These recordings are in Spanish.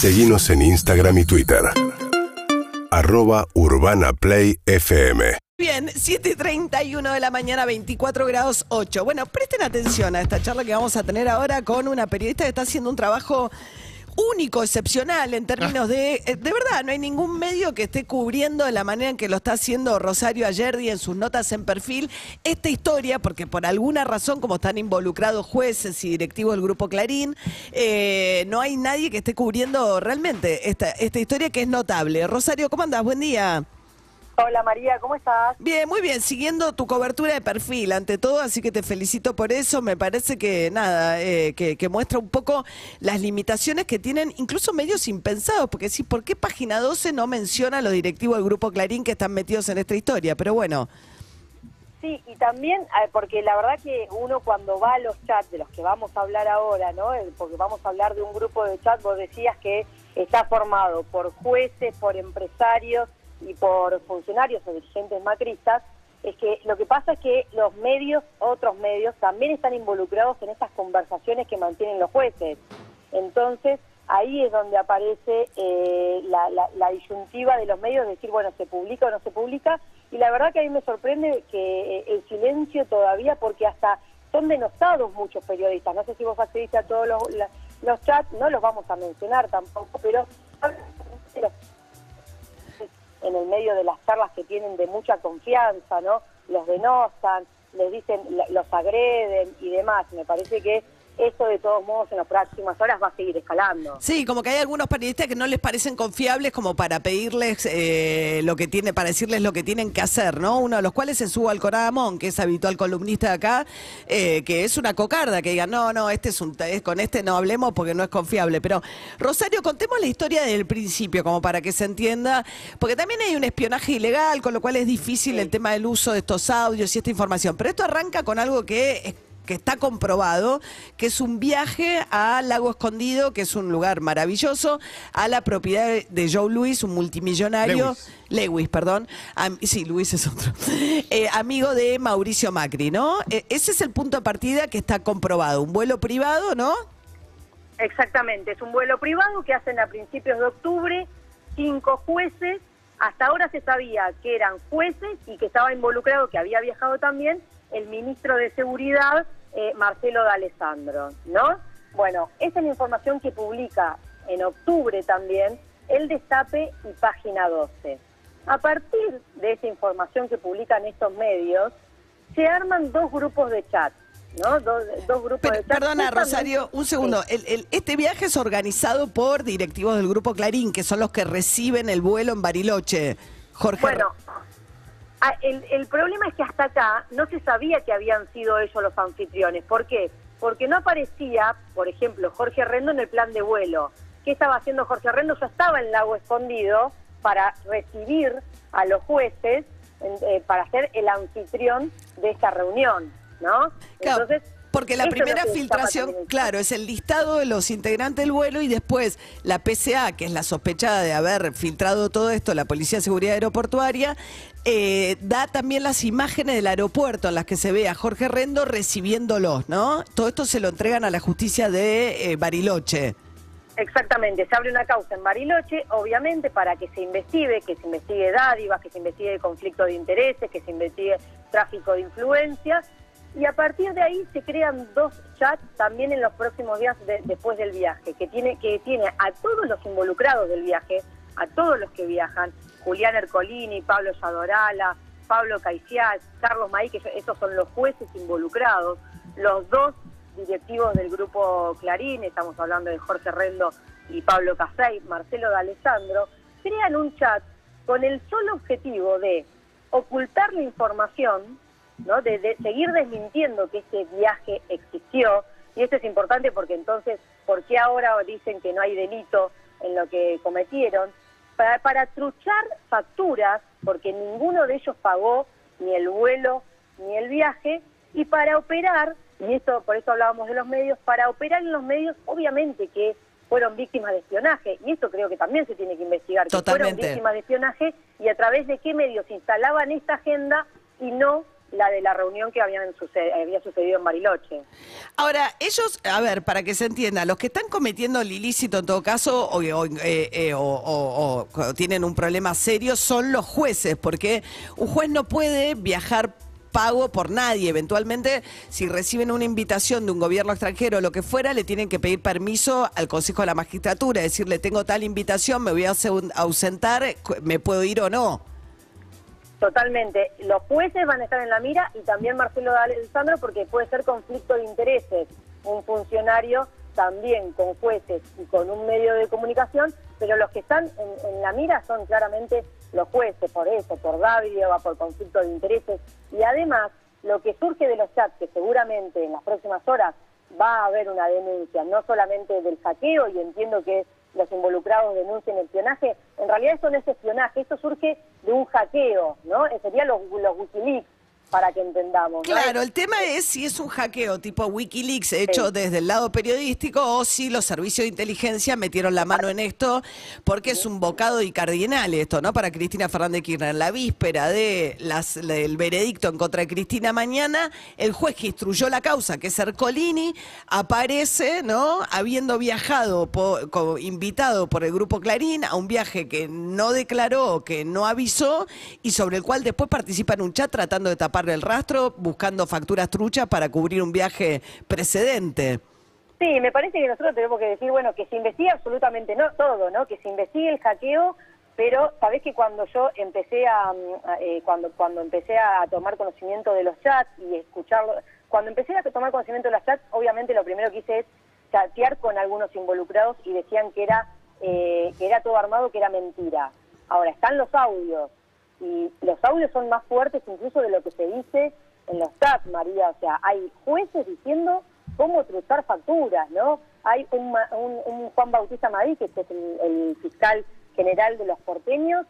Seguimos en Instagram y Twitter. Arroba Urbana Play FM. Bien, 7.31 de la mañana, 24 grados 8. Bueno, presten atención a esta charla que vamos a tener ahora con una periodista que está haciendo un trabajo único, excepcional en términos de... eh, De verdad, no hay ningún medio que esté cubriendo de la manera en que lo está haciendo Rosario Ayerdi en sus notas en perfil esta historia, porque por alguna razón, como están involucrados jueces y directivos del Grupo Clarín, eh, no hay nadie que esté cubriendo realmente esta, esta historia que es notable. Rosario, ¿cómo andás? Buen día. Hola María, ¿cómo estás? Bien, muy bien, siguiendo tu cobertura de perfil ante todo, así que te felicito por eso. Me parece que nada, eh, que, que muestra un poco las limitaciones que tienen incluso medios impensados, porque sí, ¿por qué página 12 no menciona a los directivos del Grupo Clarín que están metidos en esta historia? Pero bueno, Sí, y también eh, porque la verdad que uno cuando va a los chats de los que vamos a hablar ahora, ¿no? Eh, Porque vamos a hablar de un grupo de chat, vos decías que está formado por jueces, por empresarios y por funcionarios o dirigentes macristas, es que lo que pasa es que los medios, otros medios, también están involucrados en estas conversaciones que mantienen los jueces. Entonces, ahí es donde aparece eh, la, disyuntiva de los medios, de decir, bueno, se publica o no se publica, y la verdad que a mí me sorprende que eh, el silencio todavía, porque hasta son denostados muchos periodistas, no sé si vos accediste a todos los, los chats, no los vamos a mencionar tampoco, pero en el medio de las charlas que tienen de mucha confianza, ¿no? Los denostan, les dicen, los agreden y demás. Me parece que esto de todos modos en las próximas horas va a seguir escalando. sí, como que hay algunos periodistas que no les parecen confiables como para pedirles eh, lo que tiene, para decirles lo que tienen que hacer, ¿no? Uno de los cuales es Hugo Alcoradamón, que es habitual columnista de acá, eh, que es una cocarda, que diga, no, no, este es un, es- con este no hablemos porque no es confiable. Pero, Rosario, contemos la historia desde el principio, como para que se entienda, porque también hay un espionaje ilegal, con lo cual es difícil el tema del uso de estos audios y esta información. Pero esto arranca con algo que es que está comprobado, que es un viaje a Lago Escondido, que es un lugar maravilloso, a la propiedad de Joe Louis, un multimillonario, Lewis, perdón, Am- sí, Luis es otro, Eh, amigo de Mauricio Macri, ¿no? Eh, ese es el punto de partida que está comprobado, un vuelo privado, ¿no? Exactamente, es un vuelo privado que hacen a principios de octubre cinco jueces. Hasta ahora se sabía que eran jueces y que estaba involucrado, que había viajado también, el ministro de Seguridad, eh, Marcelo D'Alessandro, ¿no? Bueno, esa es la información que publica en octubre también el Destape y Página 12. A partir de esa información que publican estos medios, se arman dos grupos de chat, ¿no? Dos, dos grupos Pero, de chat. perdona, Rosario, un segundo. Sí. El- el- este viaje es organizado por directivos del Grupo Clarín, que son los que reciben el vuelo en Bariloche. Jorge. Bueno, ah, el, el problema es que hasta acá no se sabía que habían sido ellos los anfitriones. ¿Por qué? Porque no aparecía, por ejemplo, Jorge Rendo en el plan de vuelo. ¿Qué estaba haciendo Jorge Rendo? Ya estaba en Lago Escondido para recibir a los jueces, eh, para ser el anfitrión de esta reunión, ¿no? Entonces, porque la eso primera filtración, claro, es el listado de los integrantes del vuelo y después la PCA, que es la sospechada de haber filtrado todo esto, la Policía de Seguridad Aeroportuaria, eh, da también las imágenes del aeropuerto en las que se ve a Jorge Rendo recibiéndolos, ¿no? Todo esto se lo entregan a la justicia de eh, Bariloche. Exactamente, se abre una causa en Bariloche, obviamente, para que se investigue, que se investigue dádivas, que se investigue conflicto de intereses, que se investigue tráfico de influencias, y a partir de ahí se crean dos chats también en los próximos días de- después del viaje, que tiene, que tiene a todos los involucrados del viaje, a todos los que viajan, Julián Ercolini, Pablo Yadorala, Pablo Caicial, Carlos Maí, que esos son los jueces involucrados, los dos directivos del grupo Clarín, estamos hablando de Jorge Rendo y Pablo Casay, Marcelo D'Alessandro, crean un chat con el solo objetivo de ocultar la información, ¿no? de, de seguir desmintiendo que este viaje existió, y esto es importante porque entonces, ¿por qué ahora dicen que no hay delito en lo que cometieron? Para, para truchar facturas, porque ninguno de ellos pagó ni el vuelo ni el viaje, y para operar, y esto por eso hablábamos de los medios, para operar en los medios, obviamente que fueron víctimas de espionaje, y esto creo que también se tiene que investigar, que fueron víctimas de espionaje y a través de qué medios instalaban esta agenda y no la de la reunión que habían había sucedido en Bariloche. Ahora, ellos, a ver, para que se entienda, los que están cometiendo el ilícito en todo caso o, eh, eh, o tienen un problema serio son los jueces, porque un juez no puede viajar pago por nadie. Eventualmente, si reciben una invitación de un gobierno extranjero o lo que fuera, le tienen que pedir permiso al Consejo de la Magistratura, decirle, tengo tal invitación, me voy a ausentar, ¿me puedo ir o no? Totalmente. Los jueces van a estar en la mira y también Marcelo Alessandro porque puede ser conflicto de intereses. Un funcionario también con jueces y con un medio de comunicación, pero los que están en, la mira son claramente los jueces, por eso, por va por conflicto de intereses. Y además, lo que surge de los chats, que seguramente en las próximas horas va a haber una denuncia, no solamente del saqueo, y entiendo que los involucrados denuncien espionaje, en realidad eso no es espionaje, esto surge de un hackeo, ¿no? Serían los, los Wikileaks, para que entendamos. Claro, el tema es si es un hackeo tipo Wikileaks hecho desde el lado periodístico o si los servicios de inteligencia metieron la mano en esto, porque es un bocado y cardinal esto, ¿no? Para Cristina Fernández Kirchner. La víspera de las, del veredicto en contra de Cristina mañana, el juez que instruyó la causa, que es Ercolini, aparece, ¿no? Habiendo viajado, invitado por el grupo Clarín a un viaje que no declaró, que no avisó y sobre el cual después participa en un chat tratando de tapar el rastro buscando facturas truchas para cubrir un viaje precedente. Sí, me parece que nosotros tenemos que decir, bueno, que se investigue absolutamente no todo, ¿no? Que se investigue el hackeo, pero sabés que cuando yo empecé a, eh, cuando cuando empecé a tomar conocimiento de los chats y escucharlo, cuando empecé a tomar conocimiento de los chats, obviamente lo primero que hice es chatear con algunos involucrados y decían que era eh, que era todo armado, que era mentira. Ahora están los audios, y los audios son más fuertes incluso de lo que se dice en los chats, María. O sea, hay jueces diciendo cómo trucar facturas, ¿no? Hay un, un, Juan Bautista Madí, que es el, fiscal general de los porteños,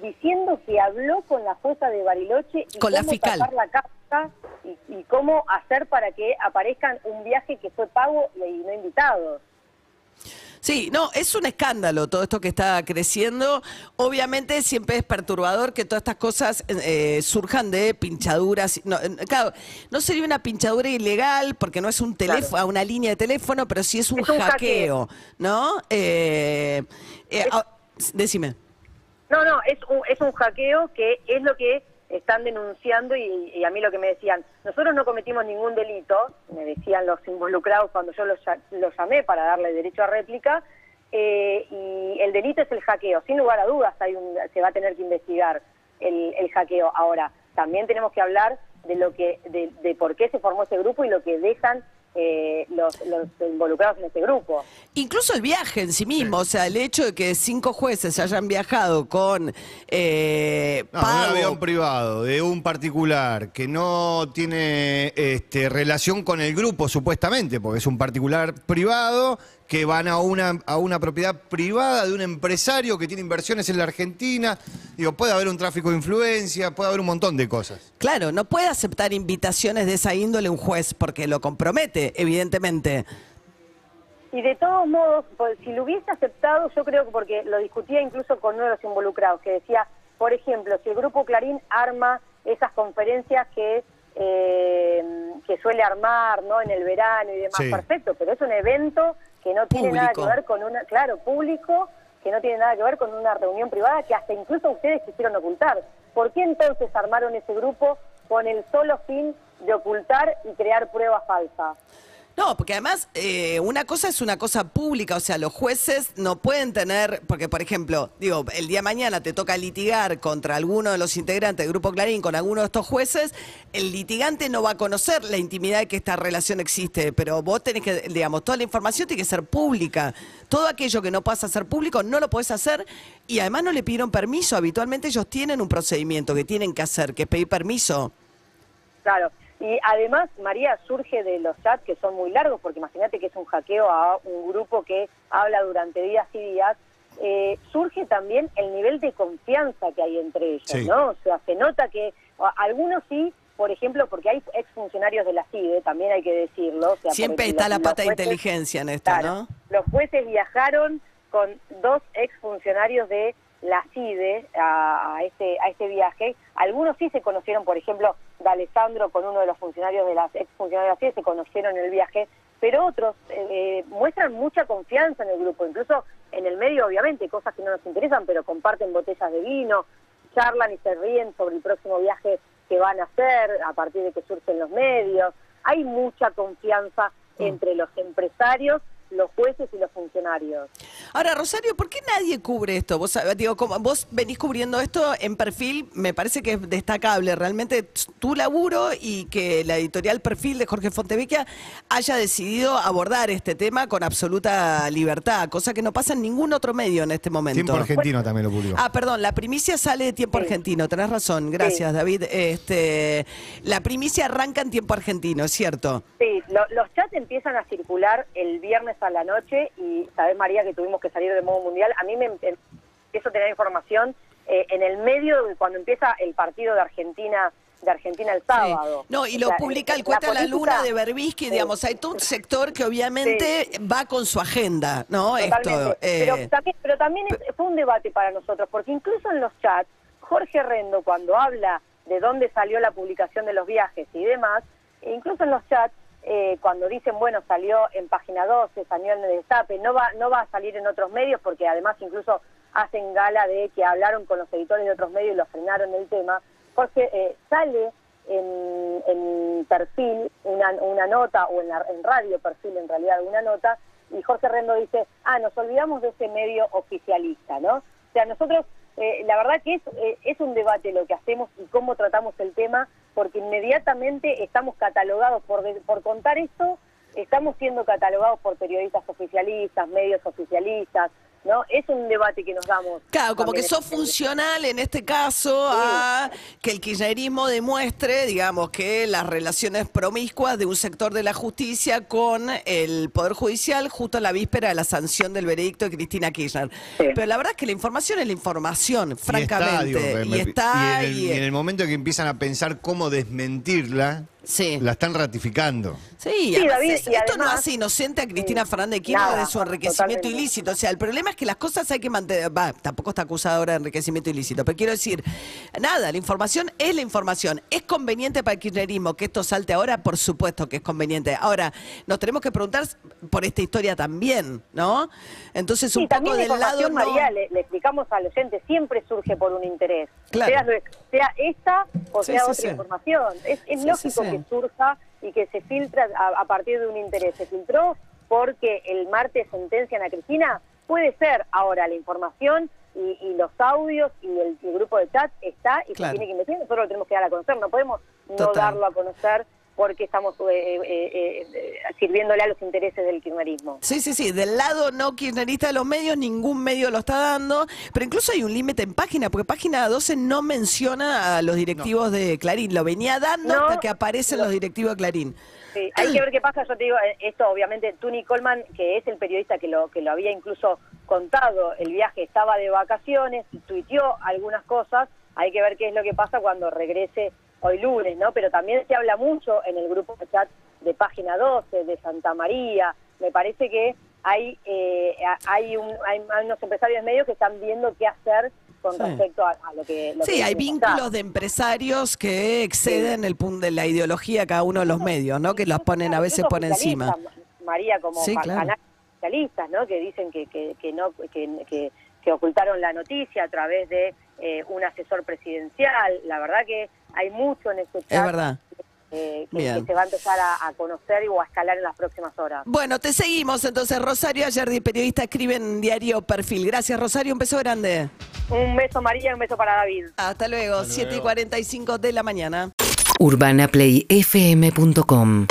diciendo que habló con la jueza de Bariloche y con cómo la fiscal. la casa y, y, cómo hacer para que aparezcan un viaje que fue pago y no invitados. Sí, no, es un escándalo todo esto que está creciendo. Obviamente siempre es perturbador que todas estas cosas eh, surjan de pinchaduras. No, claro, no sería una pinchadura ilegal porque no es un teléfono, una línea de teléfono, pero sí es un, hackeo, ¿no? Eh, eh, ah, decime. No, no, es un, es un hackeo que es lo que están denunciando y, a mí lo que me decían, nosotros no cometimos ningún delito, me decían los involucrados cuando yo los, llamé para darle derecho a réplica, eh, y el delito es el hackeo. Sin lugar a dudas hay un, se va a tener que investigar el, el hackeo. Ahora, también tenemos que hablar de lo que de, de por qué se formó ese grupo y lo que dejan eh, los, involucrados en este grupo. Incluso el viaje en sí mismo, o sea, el hecho de que cinco jueces hayan viajado con eh, un avión privado de un particular que no tiene este, relación con el grupo, supuestamente, porque es un particular privado que van a una, a una propiedad privada de un empresario que tiene inversiones en la Argentina. Digo, puede haber un tráfico de influencia, puede haber un montón de cosas. Claro, no puede aceptar invitaciones de esa índole un juez porque lo compromete, evidentemente. Y de todos modos, pues, si lo hubiese aceptado, yo creo que porque lo discutía incluso con uno de los involucrados, que decía, por ejemplo, si el Grupo Clarín arma esas conferencias que eh, que suele armar no en el verano y demás, perfecto, pero es un evento que no tiene nada que ver con una, claro, público, que no tiene nada que ver con una reunión privada que hasta incluso ustedes quisieron ocultar. ¿Por qué entonces armaron ese grupo con el solo fin de ocultar y crear pruebas falsas? No, porque además eh, una cosa es una cosa pública, o sea, los jueces no pueden tener, porque por ejemplo, digo, el día mañana te toca litigar contra alguno de los integrantes del Grupo Clarín, con alguno de estos jueces, el litigante no va a conocer la intimidad de que esta relación existe, pero vos tenés que, digamos, toda la información tiene que ser pública. Todo aquello que no pasa a ser público no lo podés hacer y además no le pidieron permiso. Habitualmente ellos tienen un procedimiento que tienen que hacer, que es pedir permiso. Claro. Y además, María, surge de los chats que son muy largos, porque imagínate que es un hackeo a un grupo que habla durante días y días, eh, surge también el nivel de confianza que hay entre ellos, ¿no? O sea, se nota que algunos sí, por ejemplo, porque hay exfuncionarios de la CIDE, también hay que decirlo. Siempre está la pata de inteligencia en esto, ¿no? Los jueces viajaron con dos exfuncionarios de la CIDE a, este, a este viaje. Algunos sí se conocieron, por ejemplo, de Alessandro con uno de los funcionarios de las ex funcionarios de la CIDE, se conocieron en el viaje, pero otros eh, muestran mucha confianza en el grupo, incluso en el medio, obviamente, cosas que no nos interesan, pero comparten botellas de vino, charlan y se ríen sobre el próximo viaje que van a hacer a partir de que surgen los medios. Hay mucha confianza mm. entre los empresarios los jueces y los funcionarios. Ahora, Rosario, ¿por qué nadie cubre esto? Vos, digo, como vos venís cubriendo esto en perfil, me parece que es destacable realmente tu laburo y que la editorial Perfil de Jorge Fontevecchia haya decidido abordar este tema con absoluta libertad, cosa que no pasa en ningún otro medio en este momento. Tiempo Argentino también lo publicó. Ah, perdón, la primicia sale de Tiempo Argentino, tenés razón, gracias David. Este, la primicia arranca en Tiempo Argentino, ¿es cierto? Sí, los chats empiezan a circular el viernes a la noche y sabes María que tuvimos que salir de modo mundial. A mí me empiezo a tener información eh, en el medio de cuando empieza el partido de Argentina de Argentina el sábado. No, y lo publica el Cuenta la, la Luna de Berbisky, digamos, hay todo un sector que obviamente va con su agenda, ¿no? Esto, eh. pero, también, pero también fue un debate para nosotros, porque incluso en los chats, Jorge Rendo, cuando habla de dónde salió la publicación de los viajes y demás, incluso en los chats, eh, cuando dicen, bueno, salió en página 12, salió en el destape, no va, no va a salir en otros medios porque además incluso hacen gala de que hablaron con los editores de otros medios y lo frenaron el tema, porque eh, sale en, perfil una, una, nota, o en, en radio perfil en realidad una nota, y Jorge Rendo dice, ah, nos olvidamos de ese medio oficialista, ¿no? O sea, nosotros, eh, la verdad que es, es un debate lo que hacemos y cómo tratamos el tema, porque inmediatamente estamos catalogados por, por contar esto, estamos siendo catalogados por periodistas oficialistas, medios oficialistas, ¿no? Es un debate que nos damos. Claro, como que sos este funcional en este caso a que el kirchnerismo demuestre, digamos, que las relaciones promiscuas de un sector de la justicia con el Poder Judicial justo a la víspera de la sanción del veredicto de Cristina Kirchner. Pero la verdad es que la información es la información, francamente. Y está, y en el momento que empiezan a pensar cómo desmentirla, Sí. La están ratificando. Sí, esto no hace inocente a Cristina Fernández Kirchner de su enriquecimiento ilícito. O sea, el problema es que las cosas hay que mantener. Va, tampoco está acusada ahora de enriquecimiento ilícito, pero quiero decir, nada, la información es la información. ¿Es conveniente para el kirchnerismo que esto salte ahora? Por supuesto que es conveniente. Ahora, nos tenemos que preguntar por esta historia también, ¿no? Entonces, un poco del lado. María, le, explicamos al oyente, siempre surge por un interés. Sea, sea esta o sea otra información. Es, es lógico que surja y que se filtra a, partir de un interés. ¿Se filtró porque el martes sentencian a Cristina? Puede ser. Ahora, la información y, los audios y el, grupo de chat está y se tiene que investigar. Nosotros lo tenemos que dar a conocer. No podemos no darlo a conocer porque estamos eh, eh, eh, sirviéndole a los intereses del kirchnerismo. Sí, sí, sí, del lado no kirchnerista de los medios, ningún medio lo está dando, pero incluso hay un límite en página, porque página 12 no menciona a los directivos de Clarín, lo venía dando hasta que aparecen los directivos de Clarín. Sí, hay que ver qué pasa, yo te digo, esto obviamente, Tuni Coleman, que es el periodista que lo, que lo había incluso contado, el viaje estaba de vacaciones, tuiteó algunas cosas, hay que ver qué es lo que pasa cuando regrese hoy lunes, ¿no? Pero también se habla mucho en el grupo de chat de Página 12, de Santa María. Me parece que hay, eh, hay, un, hay unos empresarios medios que están viendo qué hacer con respecto a, lo que... sí, hay vínculos de empresarios que exceden el punto de la ideología de cada uno de los medios, ¿no? Que los ponen a veces por encima. María, como sí, canales especialistas, ¿no? Que dicen que, que, que no... que, que ocultaron la noticia a través de eh, un asesor presidencial. La verdad que hay mucho en este chat. Es verdad. Eh, que, se va a empezar a, conocer y a escalar en las próximas horas. Bueno, te seguimos entonces. Rosario Ayerdi, periodista, escribe en Diario Perfil. Gracias, Rosario. Un beso grande. Un beso, María, un beso para David. Hasta luego, 7 y 45 de la mañana. UrbanaPlayFM.com